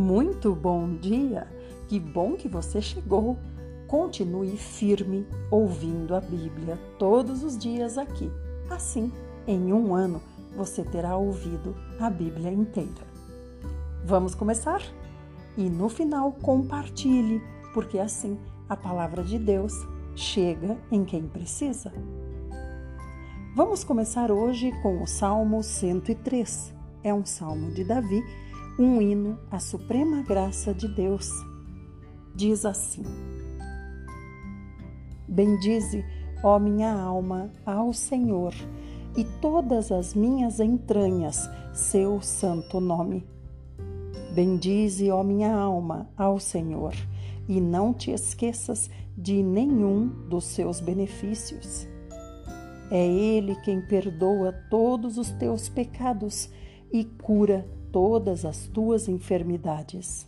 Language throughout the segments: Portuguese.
Muito bom dia! Que bom que você chegou! Continue firme ouvindo a Bíblia todos os dias aqui. Assim, em um ano, você terá ouvido a Bíblia inteira. Vamos começar? E no final, compartilhe, porque assim a palavra de Deus chega em quem precisa. Vamos começar hoje com o Salmo 103. É um salmo de Davi um hino à suprema graça de Deus. Diz assim: Bendize, ó minha alma, ao Senhor, e todas as minhas entranhas, seu santo nome. Bendize, ó minha alma, ao Senhor, e não te esqueças de nenhum dos seus benefícios. É Ele quem perdoa todos os teus pecados e cura todas as tuas enfermidades.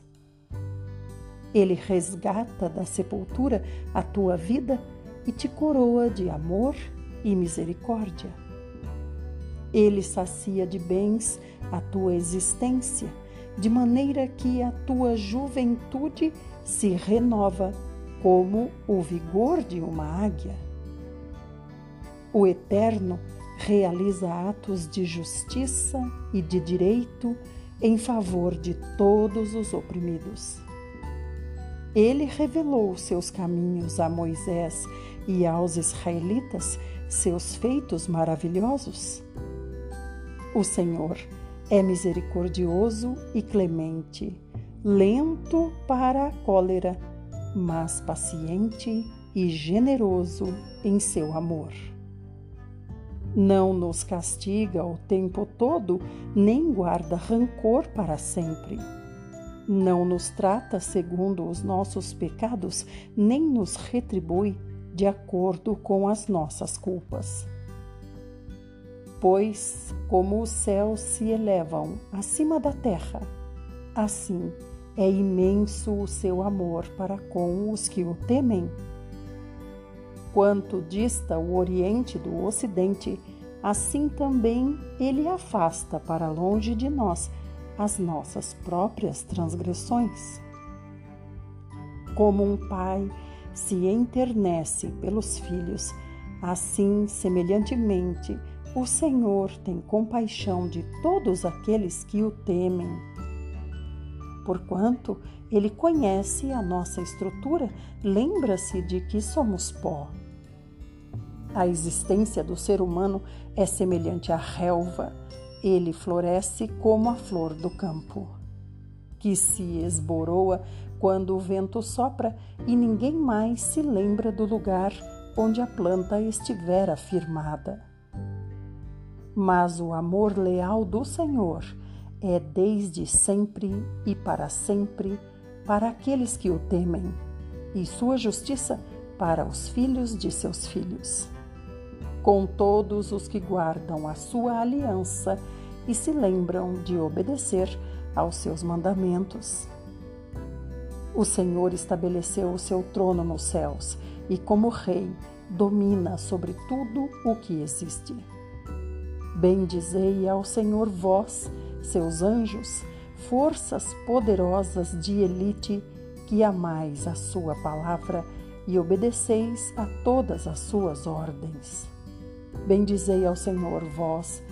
Ele resgata da sepultura a tua vida e te coroa de amor e misericórdia. Ele sacia de bens a tua existência, de maneira que a tua juventude se renova como o vigor de uma águia. O Eterno realiza atos de justiça e de direito em favor de todos os oprimidos. Ele revelou seus caminhos a Moisés e aos israelitas seus feitos maravilhosos. O Senhor é misericordioso e clemente, lento para a cólera, mas paciente e generoso em seu amor não nos castiga o tempo todo, nem guarda rancor para sempre. Não nos trata segundo os nossos pecados, nem nos retribui de acordo com as nossas culpas. Pois, como os céus se elevam acima da terra, assim é imenso o seu amor para com os que o temem Quanto dista o Oriente do Ocidente, assim também ele afasta para longe de nós as nossas próprias transgressões. Como um pai se enternece pelos filhos, assim, semelhantemente, o Senhor tem compaixão de todos aqueles que o temem. Porquanto ele conhece a nossa estrutura, lembra-se de que somos pó. A existência do ser humano é semelhante à relva. Ele floresce como a flor do campo, que se esboroa quando o vento sopra e ninguém mais se lembra do lugar onde a planta estivera firmada. Mas o amor leal do Senhor é desde sempre e para sempre para aqueles que o temem, e sua justiça para os filhos de seus filhos com todos os que guardam a sua aliança e se lembram de obedecer aos seus mandamentos. O Senhor estabeleceu o seu trono nos céus e, como Rei, domina sobre tudo o que existe. Bendizei ao Senhor vós, seus anjos, forças poderosas de elite, que amais a sua palavra e obedeceis a todas as suas ordens. Bendizei ao Senhor, vós,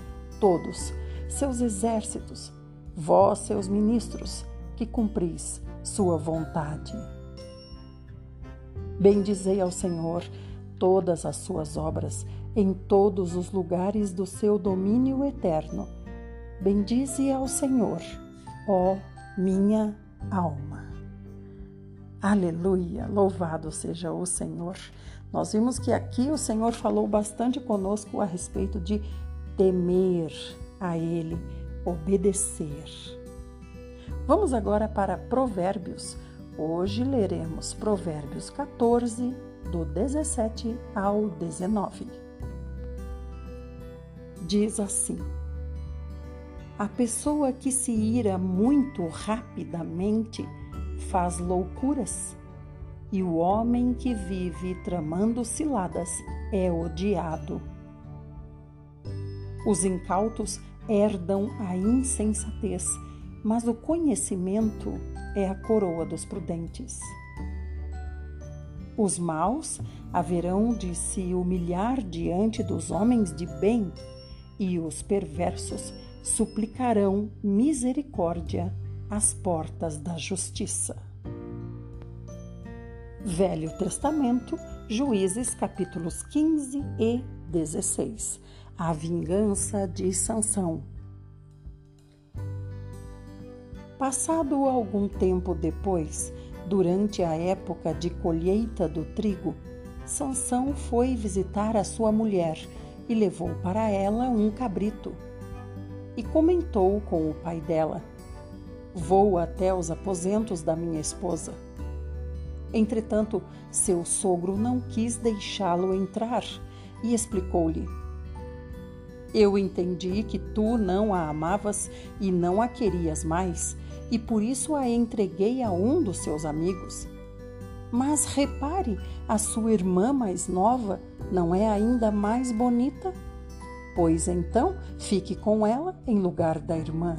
todos, seus exércitos, vós, seus ministros, que cumpris sua vontade. Bendizei ao Senhor todas as suas obras, em todos os lugares do seu domínio eterno. Bendize ao Senhor, ó minha alma. Aleluia! Louvado seja o Senhor. Nós vimos que aqui o Senhor falou bastante conosco a respeito de temer a Ele, obedecer. Vamos agora para Provérbios. Hoje leremos Provérbios 14, do 17 ao 19. Diz assim: A pessoa que se ira muito rapidamente faz loucuras e o homem que vive tramando ciladas é odiado. Os incautos herdam a insensatez mas o conhecimento é a coroa dos prudentes. Os maus haverão de se humilhar diante dos homens de bem, e os perversos suplicarão misericórdia às portas da justiça. Velho Testamento, Juízes capítulos 15 e 16. A vingança de Sansão. Passado algum tempo depois, durante a época de colheita do trigo, Sansão foi visitar a sua mulher e levou para ela um cabrito. E comentou com o pai dela: Vou até os aposentos da minha esposa. Entretanto, seu sogro não quis deixá-lo entrar e explicou-lhe: Eu entendi que tu não a amavas e não a querias mais, e por isso a entreguei a um dos seus amigos. Mas repare, a sua irmã mais nova não é ainda mais bonita? Pois então fique com ela em lugar da irmã.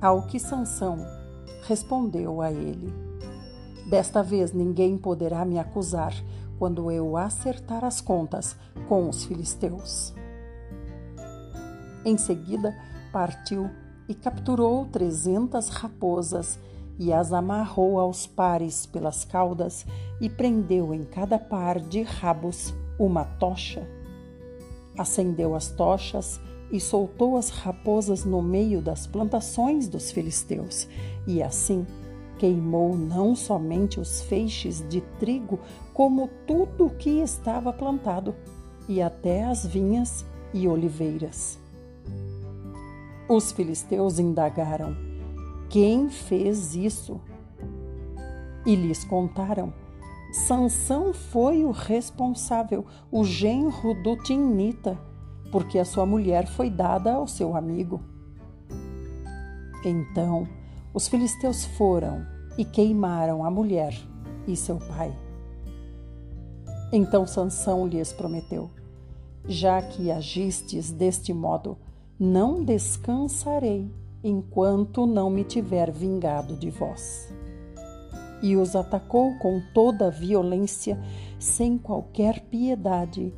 Ao que Sansão respondeu a ele: Desta vez ninguém poderá me acusar quando eu acertar as contas com os filisteus. Em seguida, partiu e capturou trezentas raposas e as amarrou aos pares pelas caudas e prendeu em cada par de rabos uma tocha. Acendeu as tochas e soltou as raposas no meio das plantações dos filisteus, e assim queimou não somente os feixes de trigo, como tudo o que estava plantado, e até as vinhas e oliveiras. Os filisteus indagaram: Quem fez isso? E lhes contaram: Sansão foi o responsável, o genro do Timnita, porque a sua mulher foi dada ao seu amigo. Então os filisteus foram e queimaram a mulher e seu pai. Então Sansão lhes prometeu: Já que agistes deste modo, não descansarei enquanto não me tiver vingado de vós. E os atacou com toda a violência, sem qualquer piedade,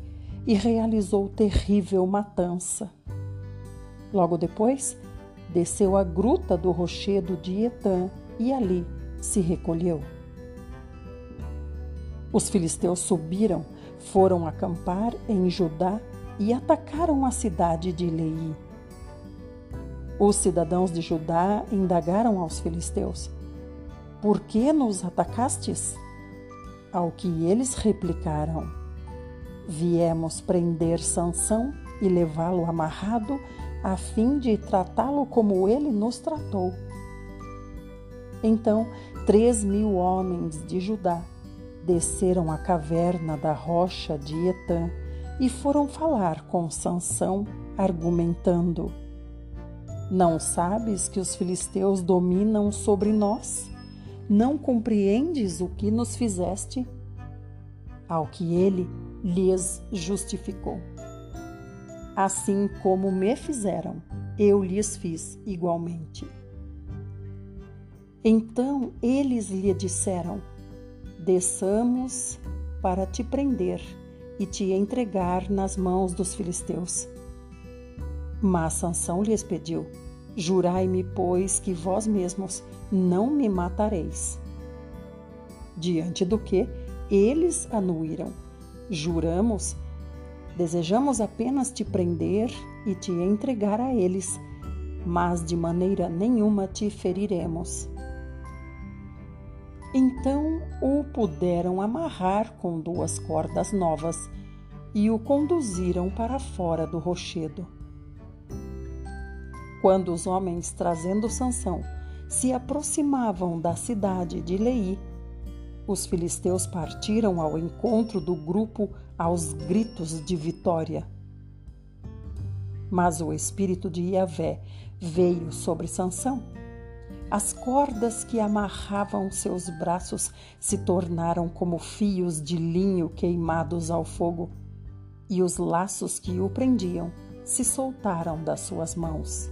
e realizou terrível matança. Logo depois, desceu à gruta do rochedo de Etã e ali se recolheu. Os filisteus subiram, foram acampar em Judá e atacaram a cidade de Leí. Os cidadãos de Judá indagaram aos filisteus: Por que nos atacastes? Ao que eles replicaram: Viemos prender Sansão e levá-lo amarrado, a fim de tratá-lo como ele nos tratou. Então, três mil homens de Judá desceram à caverna da rocha de Etã e foram falar com Sansão, argumentando: não sabes que os filisteus dominam sobre nós? Não compreendes o que nos fizeste? Ao que ele lhes justificou. Assim como me fizeram, eu lhes fiz igualmente. Então eles lhe disseram: Desçamos para te prender e te entregar nas mãos dos filisteus. Mas Sansão lhes pediu: Jurai-me, pois, que vós mesmos não me matareis. Diante do que eles anuíram: Juramos, desejamos apenas te prender e te entregar a eles, mas de maneira nenhuma te feriremos. Então o puderam amarrar com duas cordas novas e o conduziram para fora do rochedo. Quando os homens trazendo Sansão se aproximavam da cidade de Leí, os filisteus partiram ao encontro do grupo aos gritos de vitória. Mas o espírito de Yahvé veio sobre Sansão. As cordas que amarravam seus braços se tornaram como fios de linho queimados ao fogo, e os laços que o prendiam se soltaram das suas mãos.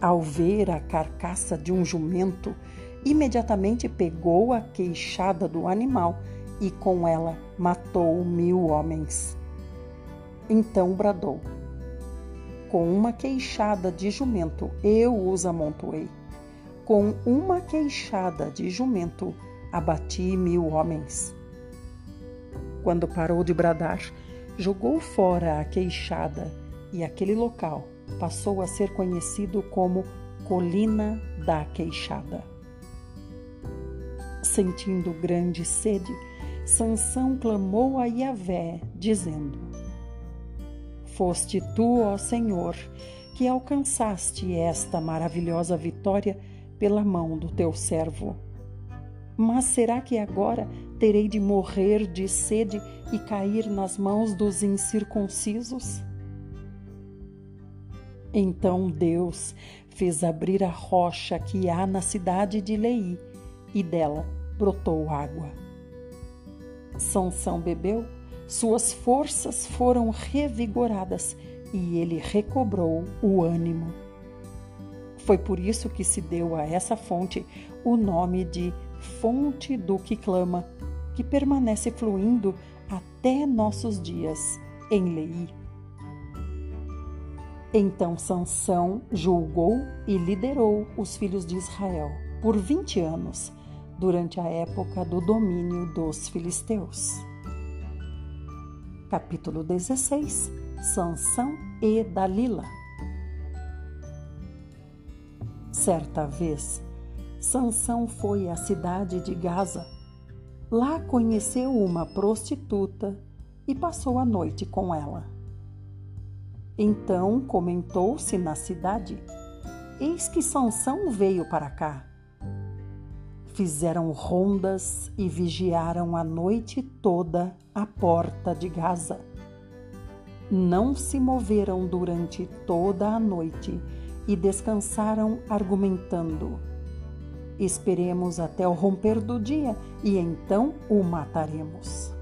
Ao ver a carcaça de um jumento, imediatamente pegou a queixada do animal e com ela matou mil homens. Então bradou: Com uma queixada de jumento eu os amontoei. Com uma queixada de jumento abati mil homens. Quando parou de bradar, jogou fora a queixada e aquele local passou a ser conhecido como Colina da Queixada. Sentindo grande sede, Sansão clamou a Yahvé, dizendo: Foste tu, ó Senhor, que alcançaste esta maravilhosa vitória pela mão do teu servo. Mas será que agora terei de morrer de sede e cair nas mãos dos incircuncisos? Então Deus fez abrir a rocha que há na cidade de Lei, e dela brotou água. Sansão bebeu, suas forças foram revigoradas e ele recobrou o ânimo. Foi por isso que se deu a essa fonte o nome de Fonte do que clama, que permanece fluindo até nossos dias em Lei. Então Sansão julgou e liderou os filhos de Israel por vinte anos, durante a época do domínio dos filisteus. Capítulo 16 Sansão e Dalila Certa vez, Sansão foi à cidade de Gaza. Lá conheceu uma prostituta e passou a noite com ela. Então comentou-se na cidade: Eis que Sansão veio para cá. Fizeram rondas e vigiaram a noite toda a porta de Gaza. Não se moveram durante toda a noite e descansaram argumentando: Esperemos até o romper do dia e então o mataremos.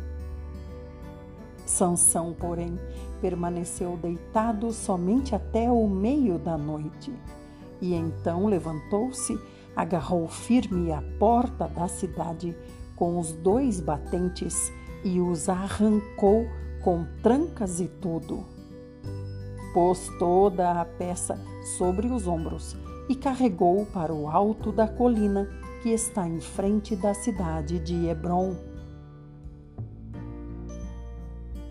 Sansão, porém, permaneceu deitado somente até o meio da noite. E então levantou-se, agarrou firme a porta da cidade com os dois batentes e os arrancou com trancas e tudo. Pôs toda a peça sobre os ombros e carregou para o alto da colina que está em frente da cidade de Hebron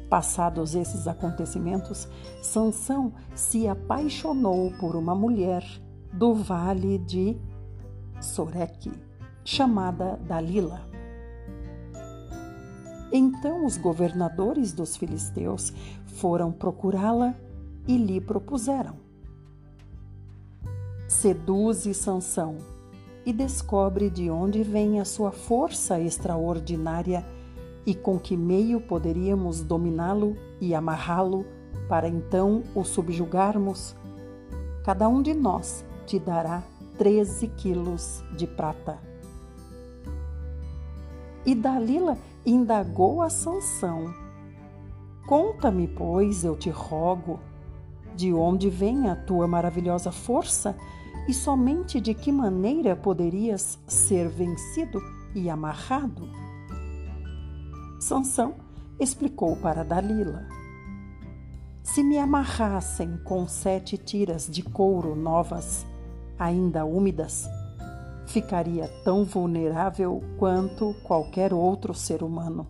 Passados esses acontecimentos, Sansão se apaixonou por uma mulher do vale de Soreque, chamada Dalila. Então os governadores dos filisteus foram procurá-la e lhe propuseram: Seduze Sansão e descobre de onde vem a sua força extraordinária e com que meio poderíamos dominá-lo e amarrá-lo para então o subjugarmos? Cada um de nós te dará 13 quilos de prata. E Dalila indagou a Sansão: Conta-me, pois, eu te rogo, de onde vem a tua maravilhosa força e somente de que maneira poderias ser vencido e amarrado? Sansão explicou para Dalila: Se me amarrassem com sete tiras de couro novas, ainda úmidas, ficaria tão vulnerável quanto qualquer outro ser humano.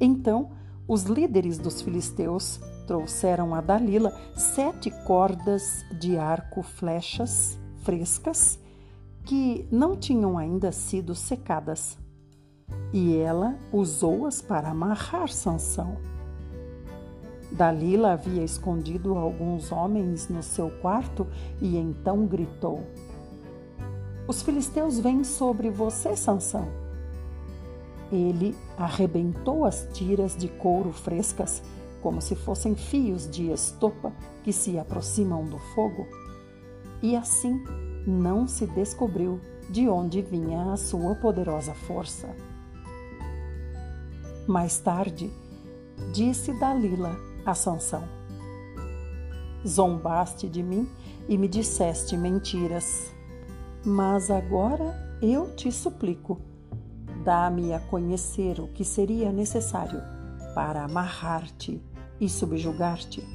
Então, os líderes dos filisteus trouxeram a Dalila sete cordas de arco-flechas frescas que não tinham ainda sido secadas e ela usou-as para amarrar Sansão. Dalila havia escondido alguns homens no seu quarto e então gritou: Os filisteus vêm sobre você, Sansão. Ele arrebentou as tiras de couro frescas como se fossem fios de estopa que se aproximam do fogo, e assim não se descobriu de onde vinha a sua poderosa força. Mais tarde, disse Dalila a Sansão: zombaste de mim e me disseste mentiras. Mas agora eu te suplico, dá-me a conhecer o que seria necessário para amarrar-te e subjugar-te.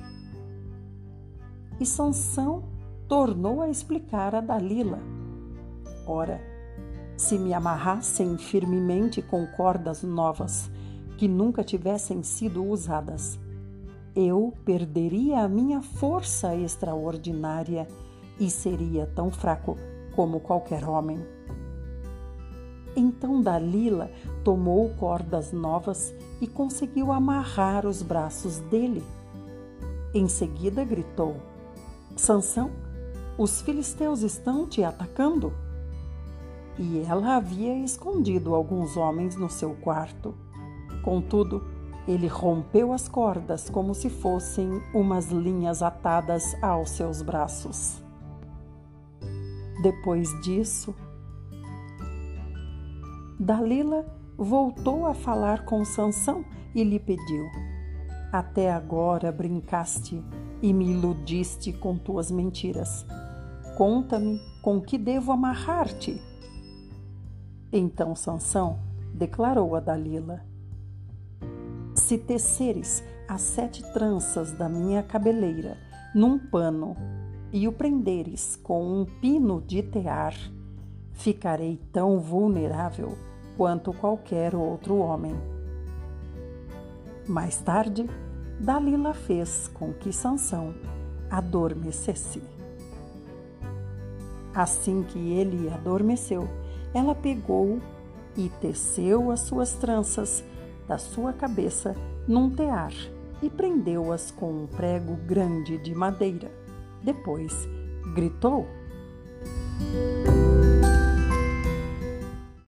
E Sansão tornou a explicar a Dalila. Ora, se me amarrassem firmemente com cordas novas, que nunca tivessem sido usadas, eu perderia a minha força extraordinária e seria tão fraco como qualquer homem. Então Dalila tomou cordas novas e conseguiu amarrar os braços dele. Em seguida gritou: Sansão, os filisteus estão te atacando. E ela havia escondido alguns homens no seu quarto. Contudo, ele rompeu as cordas como se fossem umas linhas atadas aos seus braços. Depois disso, Dalila voltou a falar com Sansão e lhe pediu: Até agora brincaste e me iludiste com tuas mentiras. Conta-me com que devo amarrar-te. Então Sansão declarou a Dalila: Se teceres as sete tranças da minha cabeleira num pano e o prenderes com um pino de tear, ficarei tão vulnerável quanto qualquer outro homem. Mais tarde, Dalila fez com que Sansão adormecesse. Assim que ele adormeceu, ela pegou e teceu as suas tranças da sua cabeça num tear e prendeu-as com um prego grande de madeira. Depois gritou: